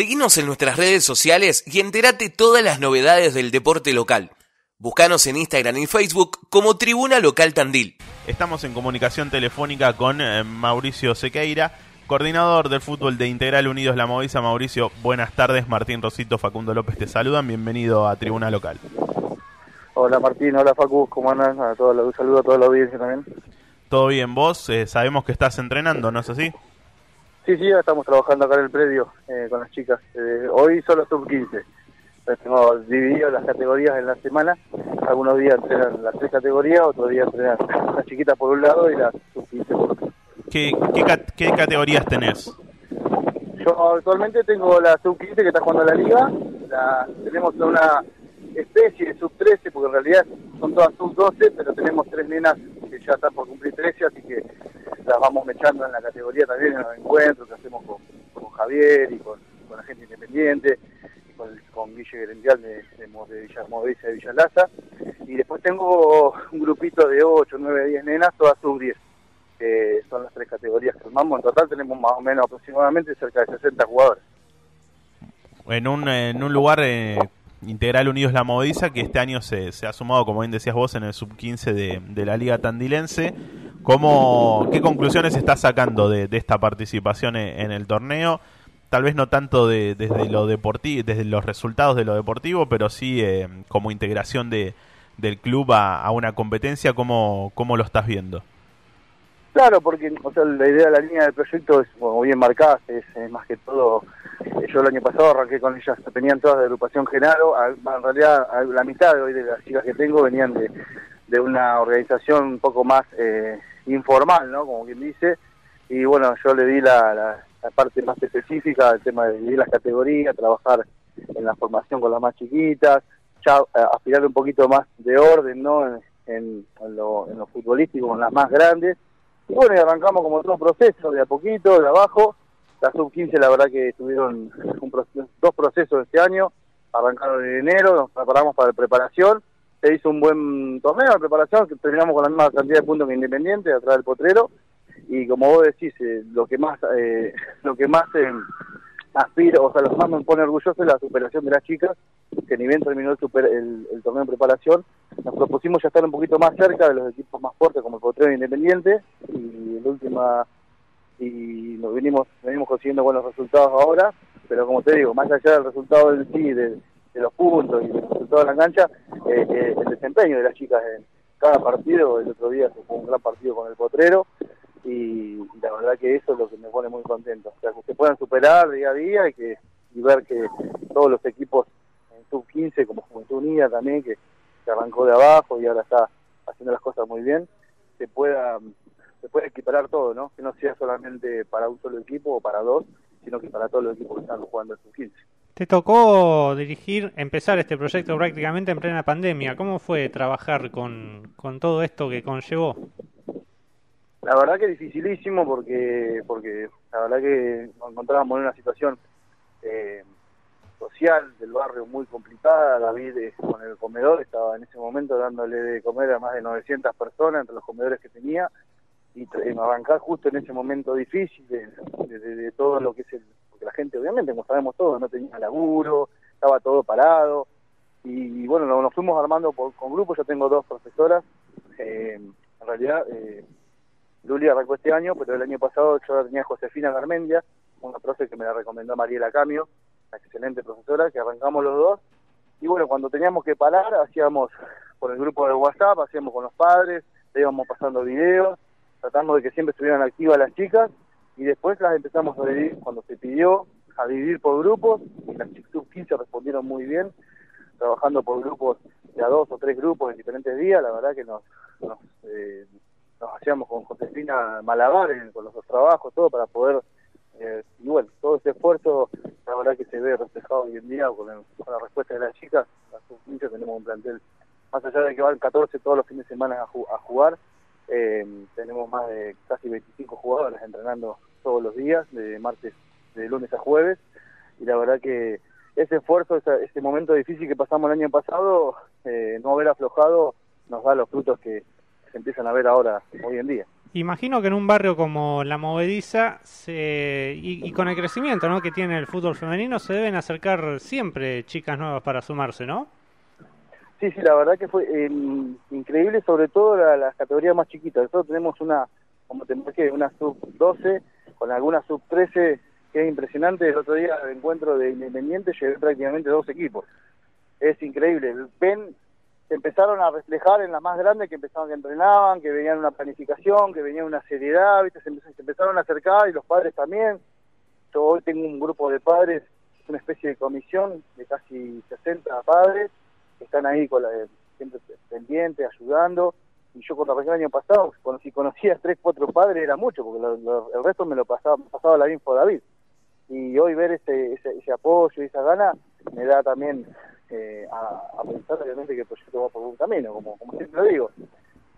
Seguinos en nuestras redes sociales y entérate todas las novedades del deporte local. Búscanos en Instagram y Facebook como Tribuna Local Tandil. Estamos en comunicación telefónica con eh, Mauricio Sequeira, coordinador del fútbol de Integral Unidos La Movisa. Mauricio, buenas tardes. Martín Rosito, Facundo López te saludan. Bienvenido a Tribuna Local. Hola Martín, hola Facu, ¿cómo andan? A todos, un saludo a toda la audiencia también. Todo bien, vos eh, sabemos que estás entrenando, ¿no es así? Sí, sí, ya estamos trabajando acá en el predio eh, con las chicas. Eh, hoy solo sub-15. Tengo dividido las categorías en la semana. Algunos días entrenan las tres categorías, otros días entrenan las chiquitas por un lado y las sub-15 por otro. ¿Qué, qué, categorías tenés? Yo actualmente tengo la sub-15 que está jugando la liga. La, tenemos una especie de sub-13, porque en realidad son todas sub-12, pero tenemos tres nenas que ya están por cumplir 13, así que las vamos mechando en la categoría también en los encuentros que hacemos con, Javier y con, la gente independiente con, con Guille Gerendial de, de, de Villa de Villalaza. Y después tengo un grupito de 8, 9, 10 nenas, todas sub-10. que son las tres categorías que armamos. En total tenemos más o menos aproximadamente cerca de 60 jugadores. En un, en un lugar eh, Integral Unidos La Modiza, que este año se, se, ha sumado, como bien decías vos, en el sub-15 de, de, la Liga Tandilense. ¿Cómo, ¿Qué conclusiones estás sacando de, esta participación en, el torneo? Tal vez no tanto de, desde lo deportivo, desde los resultados de lo deportivo, pero sí eh, como integración de, del club a, una competencia, ¿cómo, ¿cómo lo estás viendo? Claro, porque la idea de la línea del proyecto es, como bien marcada, es, más que todo, yo el año pasado arranqué con ellas, venían todas de agrupación Genaro, en realidad la mitad de hoy de las chicas que tengo venían de, de una organización un poco más eh, informal, ¿no? Como quien dice, y bueno, yo le di la, parte más específica, el tema de dividir las categorías, trabajar en la formación con las más chiquitas, ya eh, aspirar un poquito más de orden, ¿no? En, en, lo, en lo futbolístico con las más grandes, y bueno, y arrancamos como otro proceso, de a poquito, de abajo. La sub-15 la verdad que tuvieron dos procesos este año. Arrancaron en enero, nos preparamos para la preparación. Se hizo un buen torneo de preparación, que terminamos con la misma cantidad de puntos que Independiente, atrás del Potrero. Y como vos decís, eh, lo que más, eh, lo que más eh, aspiro, o sea, lo que más me pone orgulloso es la superación de las chicas, que ni bien terminó el, el, torneo de preparación, nos propusimos ya estar un poquito más cerca de los equipos más fuertes como el Potrero Independiente, y el última y nos venimos venimos consiguiendo buenos resultados ahora, pero como te digo, más allá del resultado en sí, de, los puntos y del resultado de la cancha, eh, eh, el desempeño de las chicas en cada partido, el otro día se fue un gran partido con el Potrero, y, la verdad que eso es lo que me pone muy contento, o sea, que se puedan superar día a día y, que, y ver que todos los equipos en sub-15, como Juventud Unida también, que, se arrancó de abajo y ahora está haciendo las cosas muy bien, se pueda se puede equiparar todo, ¿no? Que no sea solamente para un solo equipo o para dos, sino que para todos los equipos que están jugando en sub-15. Te tocó dirigir, empezar este proyecto prácticamente en plena pandemia. ¿Cómo fue trabajar con, con todo esto que conllevó? La verdad que dificilísimo porque porque la verdad que nos encontrábamos en una situación eh, social del barrio muy complicada. David eh, con el comedor estaba en ese momento dándole de comer a más de 900 personas entre los comedores que tenía y arrancar justo en ese momento difícil de, de, todo lo que es el... Porque la gente obviamente, como sabemos todos, no tenía laburo, estaba todo parado. Y, bueno, nos, fuimos armando por, con grupos, yo tengo dos profesoras. Eh, en realidad... Eh, Luli arrancó este año, pero el año pasado yo tenía Josefina Garmendia, una profe que me la recomendó Mariela Camio, una excelente profesora, que arrancamos los dos. Y bueno, cuando teníamos que parar, hacíamos por el grupo de WhatsApp, hacíamos con los padres, le íbamos pasando videos, tratando de que siempre estuvieran activas las chicas, y después las empezamos a dividir, cuando se pidió, a dividir por grupos, y las sub 15 respondieron muy bien, trabajando por grupos de a dos o tres grupos en diferentes días, la verdad que nos, nos eh, nos hacíamos con Josefina malabares con los trabajos, todo para poder, eh, y todo ese esfuerzo, la verdad que se ve reflejado hoy en día con, la respuesta de las chicas, las sub tenemos un plantel, más allá de que van 14 todos los fines de semana a, jugar, eh, tenemos más de casi 25 jugadores entrenando todos los días, de martes, de lunes a jueves, y la verdad que ese esfuerzo, ese, momento difícil que pasamos el año pasado, eh, no haber aflojado, nos da los frutos que, se empiezan a ver ahora, hoy en día. Imagino que en un barrio como La Movediza se, y, y, con el crecimiento ¿no? que tiene el fútbol femenino se deben acercar siempre chicas nuevas para sumarse, ¿no? Sí, sí, la verdad que fue eh, increíble, sobre todo las la categorías más chiquitas. Nosotros tenemos una, como te que una sub-12 con alguna sub-13 que es impresionante. El otro día, el encuentro de Independiente, llevé prácticamente dos equipos. Es increíble. Ven, se empezaron a reflejar en las más grandes que empezaban que entrenaban, que venían una planificación, que venía una seriedad, ¿viste? Se empezaron a acercar y los padres también. Yo hoy tengo un grupo de padres, una especie de comisión de casi 60 padres que están ahí con la, siempre pendientes, ayudando. Y yo cuando arranqué el año pasado, si conocía tres, cuatro padres era mucho, porque lo, el resto me lo pasaba, pasaba la info David. Y hoy ver ese, ese, ese apoyo y esa gana me da también eh, a, pensar obviamente que el proyecto va por un camino, como, como siempre lo digo.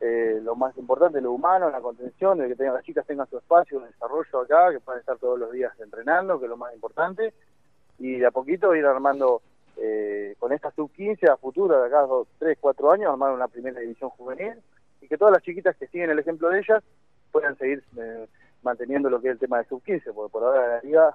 Eh, lo más importante lo humano, la contención, de que tengan, las chicas tengan su espacio, un desarrollo acá, que puedan estar todos los días entrenando, que es lo más importante, y de a poquito ir armando eh, con esta sub-15 a futuro, de acá a 3, 4 años, armar una primera división juvenil, y que todas las chiquitas que siguen el ejemplo de ellas puedan seguir eh, manteniendo lo que es el tema de sub-15, porque por ahora la liga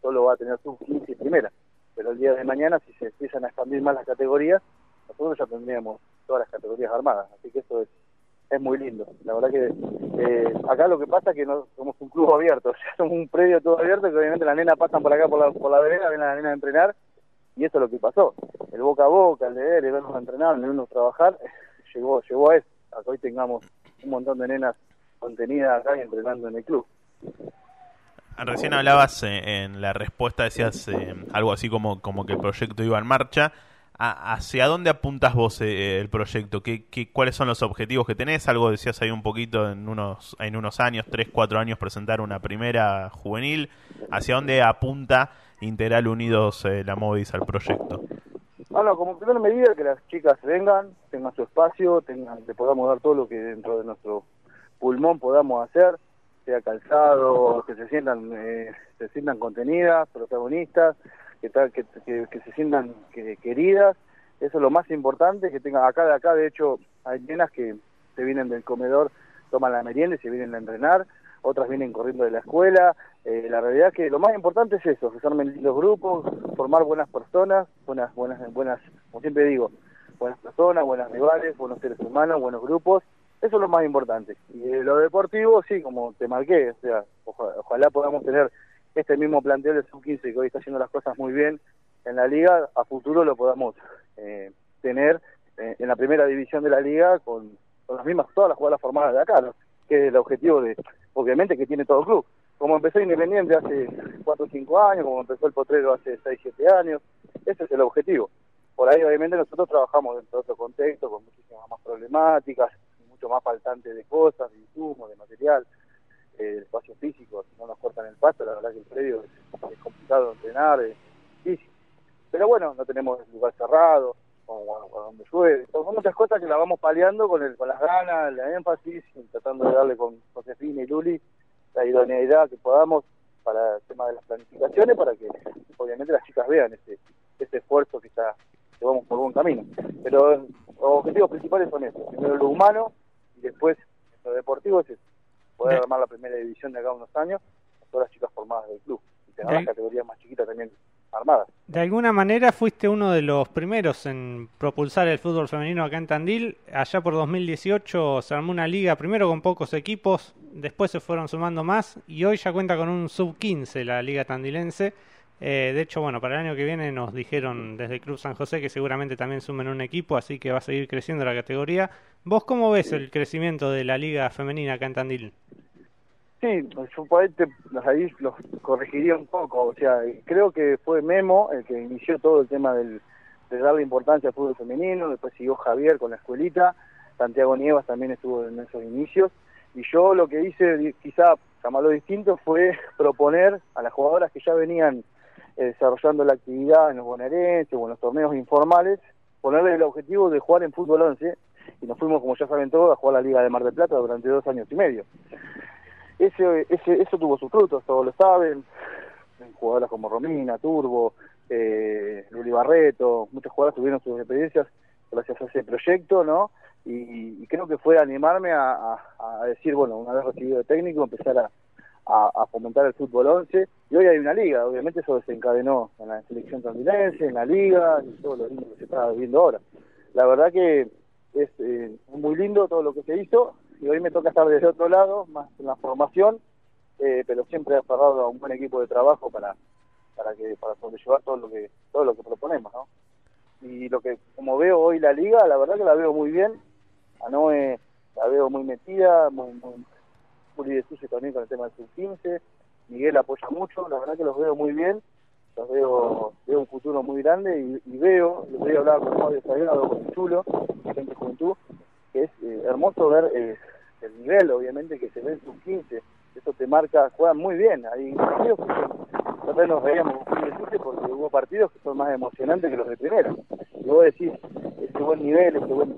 solo va a tener sub-15 y primera pero el día de mañana si se empiezan a expandir más las categorías, nosotros ya tendríamos todas las categorías armadas, así que eso es, es muy lindo. La verdad que eh, acá lo que pasa es que no somos un club abierto, o sea, somos un predio todo abierto que obviamente las nenas pasan por acá por la, por la vereda, ven a las nenas a entrenar y eso es lo que pasó. El boca a boca, el deber, el vernos entrenar, el vernos trabajar, llegó, llegó a eso, hoy tengamos un montón de nenas contenidas acá y entrenando en el club. Recién hablabas eh, en la respuesta, decías eh, algo así como, como que el proyecto iba en marcha. ¿A, ¿Hacia dónde apuntas vos eh, el proyecto? ¿Qué, ¿Qué, cuáles son los objetivos que tenés? Algo decías ahí un poquito en unos, en unos años, tres, cuatro años, presentar una primera juvenil. ¿Hacia dónde apunta Integral Unidos eh, la Movis al proyecto? Bueno, como primera medida que las chicas vengan, tengan su espacio, tengan, le podamos dar todo lo que dentro de nuestro pulmón podamos hacer sea calzado, que se sientan, eh, se sientan contenidas, protagonistas, que, tal, que, que, se sientan que, queridas. Eso es lo más importante, que tengan acá de acá, de hecho, hay nenas que se vienen del comedor, toman la merienda y se vienen a entrenar, otras vienen corriendo de la escuela. Eh, la realidad es que lo más importante es eso, que se armen los grupos, formar buenas personas, buenas, buenas, buenas, como siempre digo, buenas personas, buenas rivales, buenos seres humanos, buenos grupos eso es lo más importante. Y de lo deportivo, sí, como te marqué, o sea, ojalá, ojalá podamos tener este mismo plantel de sub-15 que hoy está haciendo las cosas muy bien en la liga, a futuro lo podamos eh, tener eh, en la primera división de la liga con, con, las mismas, todas las jugadoras formadas de acá, ¿no? Que es el objetivo de, obviamente, que tiene todo club. Como empezó Independiente hace 4 o 5 años, como empezó el Potrero hace 6 7 años, ese es el objetivo. Por ahí, obviamente, nosotros trabajamos dentro de otro contexto, con muchísimas más problemáticas, más faltante de cosas, de insumos, de material, eh, de espacio físico, si no nos cortan el pasto, la verdad que el predio es, complicado entrenar, es difícil. Pero bueno, no tenemos lugar cerrado, o, o donde llueve, son muchas cosas que la vamos paliando con, el, con las ganas, la énfasis, tratando de darle con Josefina y Luli la idoneidad que podamos para el tema de las planificaciones, para que obviamente las chicas vean ese, ese esfuerzo que está que vamos por buen camino. Pero los objetivos principales son estos, primero lo humano, después, lo deportivo es poder de... armar la primera división de acá unos años, con todas las chicas formadas del club, y tener las categorías más chiquitas también armadas. De alguna manera fuiste uno de los primeros en propulsar el fútbol femenino acá en Tandil. Allá por 2018 se armó una liga, primero con pocos equipos, después se fueron sumando más y hoy ya cuenta con un sub-15 la liga tandilense. Eh, de hecho, bueno, para el año que viene nos dijeron desde Club San José que seguramente también sumen un equipo, así que va a seguir creciendo la categoría. ¿Vos cómo ves el crecimiento de la liga femenina acá en Tandil? Sí, yo ahí, te, ahí los corregiría un poco. O sea, creo que fue Memo el que inició todo el tema del, de darle importancia al fútbol femenino, después siguió Javier con la escuelita, Santiago Nievas también estuvo en esos inicios, y yo lo que hice, quizá llamarlo distinto, fue proponer a las jugadoras que ya venían eh, desarrollando la actividad en los bonaerenses o en los torneos informales, ponerle el objetivo de jugar en fútbol 11 y nos fuimos, como ya saben todos, a jugar la Liga de Mar del Plata durante dos años y medio. Ese, ese, eso tuvo sus frutos, todos lo saben, jugadoras como Romina, Turbo, eh, Luli Barreto, muchas jugadoras tuvieron sus experiencias gracias a ese proyecto, ¿no? y, creo que fue animarme a, decir, bueno, una vez recibido de técnico, empezar a, fomentar el fútbol 11. Y hoy hay una liga, obviamente eso desencadenó en la selección tandilense, en la liga, y todo lo que se está viendo ahora. La verdad que es eh, muy lindo todo lo que se hizo, y hoy me toca estar desde otro lado, más en la formación, eh, pero siempre aferrado a un buen equipo de trabajo para para que para sobrellevar todo lo que todo lo que proponemos, ¿no? Y lo que como veo hoy la liga, la verdad que la veo muy bien, a Noé la veo muy metida, muy, muy, de sucio también con el tema del sub-15, Miguel apoya mucho, la verdad que los veo muy bien, los veo, veo un futuro muy grande y, veo, les voy a hablar con Mario Sagrado, con Chulo, gente juventud, que es eh, hermoso ver eh, el nivel, obviamente, que se ve en sub-15, eso te marca, juegan muy bien, hay partidos que nosotros nos veíamos porque hubo partidos que son más emocionantes que los de primera. Y vos decís, ese buen nivel, ese buen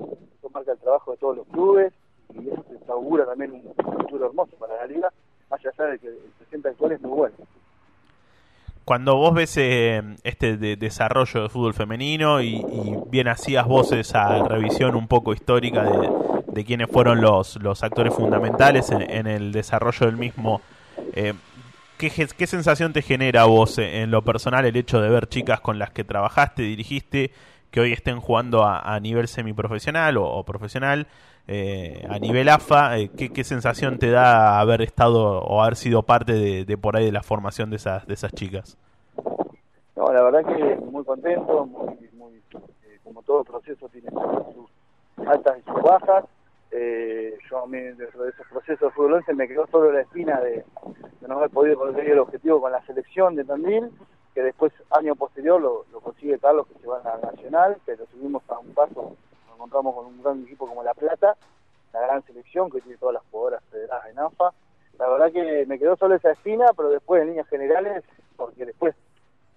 marca el trabajo de todos los clubes y eso se augura también un futuro hermoso para la liga, más allá de que el presente actual es muy bueno. Cuando vos ves eh, este desarrollo de fútbol femenino y, bien hacías vos esa revisión un poco histórica de, quiénes fueron los, los actores fundamentales en, el desarrollo del mismo, eh, ¿qué, ¿qué, sensación te genera vos en lo personal el hecho de ver chicas con las que trabajaste, dirigiste que hoy estén jugando a, nivel semiprofesional o, profesional, eh, a nivel AFA, eh, ¿qué, sensación te da haber estado o haber sido parte de, por ahí de la formación de esas, de esas chicas? No, la verdad que muy contento, muy, eh, como todo proceso tiene sus altas y sus bajas. Yo a mí dentro de esos procesos de fútbol me quedó solo la espina de, no haber podido conseguir el objetivo con la selección de Tandil que después, año posterior, lo, consigue Carlos, que se va a la Nacional, pero subimos a un paso, nos encontramos con un gran equipo como La Plata, la gran selección que tiene todas las jugadoras federadas en AFA. La verdad que me quedó solo esa espina, pero después en líneas generales, porque después,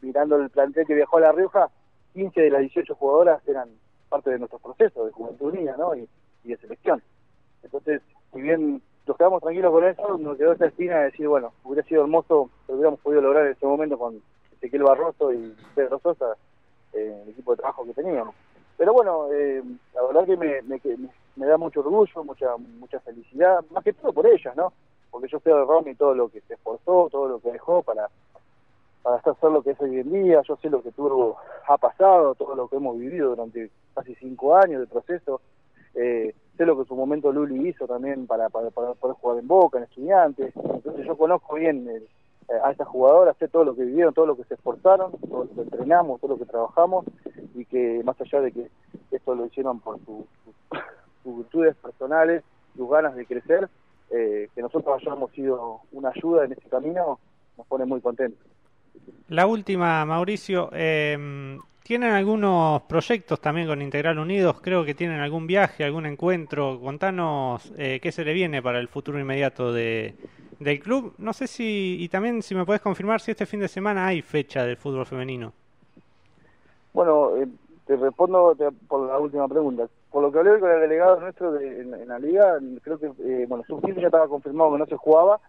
mirando el plantel que viajó a La Rioja, 15 de las 18 jugadoras eran parte de nuestro proceso de juventud ¿no? y, y de selección. Entonces, si bien nos quedamos tranquilos con eso, nos quedó esa espina de decir, bueno, hubiera sido hermoso que hubiéramos podido lograr en ese momento con Ezequiel Barroso y Pedro Sosa, eh, el equipo de trabajo que teníamos. Pero bueno, eh, la verdad que me, me, da mucho orgullo, mucha mucha felicidad, más que todo por ellas, ¿no? Porque yo sé de Romy todo lo que se esforzó, todo lo que dejó para, para hacer lo que es hoy en día, yo sé lo que tuvo, ha pasado, todo lo que hemos vivido durante casi cinco años de proceso, eh, sé lo que en su momento Luli hizo también para, para, para poder jugar en Boca, en Estudiantes, entonces yo conozco bien el, eh, a estas jugadoras, sé todo lo que vivieron, todo lo que se esforzaron, todo lo que entrenamos, todo lo que trabajamos y que más allá de que esto lo hicieron por sus virtudes personales, sus ganas de crecer, eh, que nosotros hayamos sido una ayuda en este camino, nos pone muy contentos. La última, Mauricio, eh, ¿tienen algunos proyectos también con Integral Unidos? Creo que tienen algún viaje, algún encuentro. Contanos eh, qué se le viene para el futuro inmediato de, del club. No sé si, y también si me puedes confirmar si este fin de semana hay fecha del fútbol femenino. Bueno, eh, te respondo por la última pregunta. Por lo que hablé con el delegado nuestro de, en, la liga, creo que, eh, bueno, su ya estaba confirmado que no se jugaba,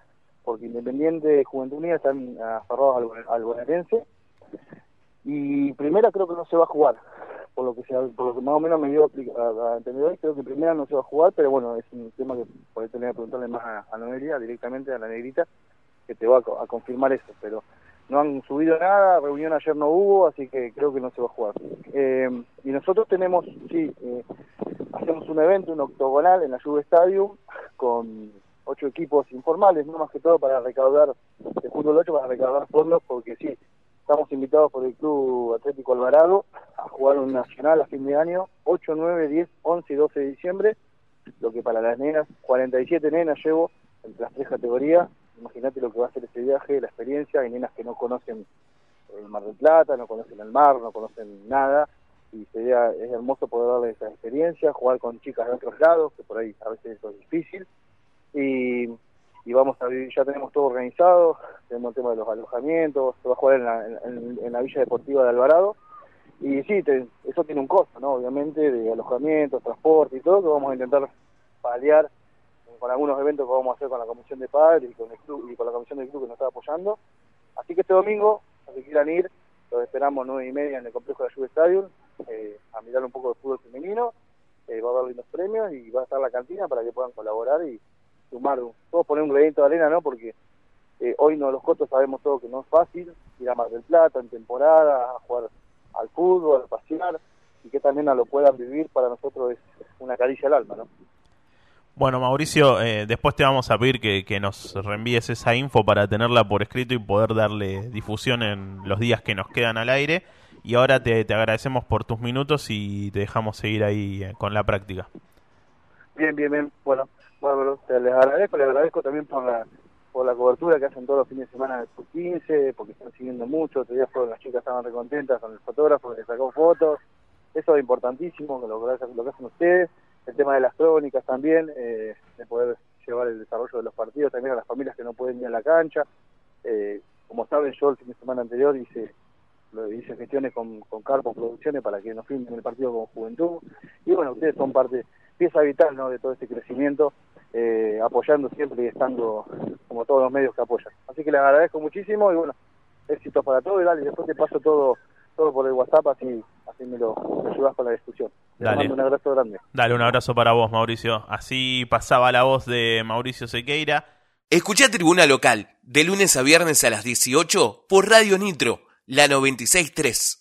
porque Independiente Juventud Unida están aferrados al, al bonaerense. Y primera creo que no se va a jugar por lo que sea, por lo que más o menos me dio a, entender hoy, creo que primera no se va a jugar, pero bueno, es un tema que podés tener que preguntarle más a, a Noelia, directamente a la negrita, que te va a, confirmar eso, pero no han subido nada, reunión ayer no hubo, así que creo que no se va a jugar. Eh, y nosotros tenemos, sí, eh, hacemos un evento, un octogonal en la Juve Stadium, con ocho equipos informales, no más que todo para recaudar, de fútbol 8 para recaudar fondos, porque sí, estamos invitados por el Club Atlético Alvarado a jugar un nacional a fin de año, 8, 9, 10, 11 y 12 de diciembre, lo que para las nenas, 47 nenas llevo entre las tres categorías, imagínate lo que va a ser ese viaje, la experiencia, hay nenas que no conocen el Mar del Plata, no conocen el mar, no conocen nada, y sería, es hermoso poder darles esa experiencia, jugar con chicas de otros lados, que por ahí a veces eso es difícil, y y vamos a ya tenemos todo organizado, tenemos el tema de los alojamientos, se va a jugar en la, Villa Deportiva de Alvarado, y sí, eso tiene un costo, ¿no? Obviamente, de alojamiento, transporte y todo, que vamos a intentar paliar con algunos eventos que vamos a hacer con la Comisión de Padres y con el club y con la Comisión del Club que nos está apoyando. Así que este domingo, a que quieran ir, los esperamos nueve y media en el complejo de la Juve Stadium, eh, a mirar un poco de fútbol femenino eh, va a haber lindos premios y va a estar la cantina para que puedan colaborar y sumar, todos poner un granito de arena, ¿no? Porque eh, hoy no los cotos sabemos todo que no es fácil ir a Mar del Plata en temporada, a jugar al fútbol, a pasear y que también lo puedan vivir para nosotros es una caricia al alma, ¿no? Bueno, Mauricio, eh, después te vamos a pedir que, que, nos reenvíes esa info para tenerla por escrito y poder darle difusión en los días que nos quedan al aire. Y ahora te, te agradecemos por tus minutos y te dejamos seguir ahí eh, con la práctica. Bien, bien, bien. Bueno, bueno, te les agradezco, les agradezco también por la por la cobertura que hacen todos los fines de semana del 15, porque están siguiendo mucho. Otro día las chicas estaban recontentas con el fotógrafo que sacó fotos. Eso es importantísimo, lo, lo que hacen ustedes el tema de las crónicas también, eh, de poder llevar el desarrollo de los partidos también a las familias que no pueden ir a la cancha. Eh, como saben, yo el fin de semana anterior hice hice gestiones con, con Carpo Producciones para que nos filmen el partido con Juventud. Y bueno, ustedes son parte, pieza vital ¿no? de todo este crecimiento, eh, apoyando siempre y estando como todos los medios que apoyan. Así que les agradezco muchísimo y bueno, éxitos para todos y dale, después te paso todo todo por el WhatsApp, así, así me, lo, ayudas con la discusión. Dale. un abrazo grande. Dale, un abrazo para vos, Mauricio. Así pasaba la voz de Mauricio Sequeira. Escucha Tribuna Local, de lunes a viernes a las 18 por Radio Nitro, la 963.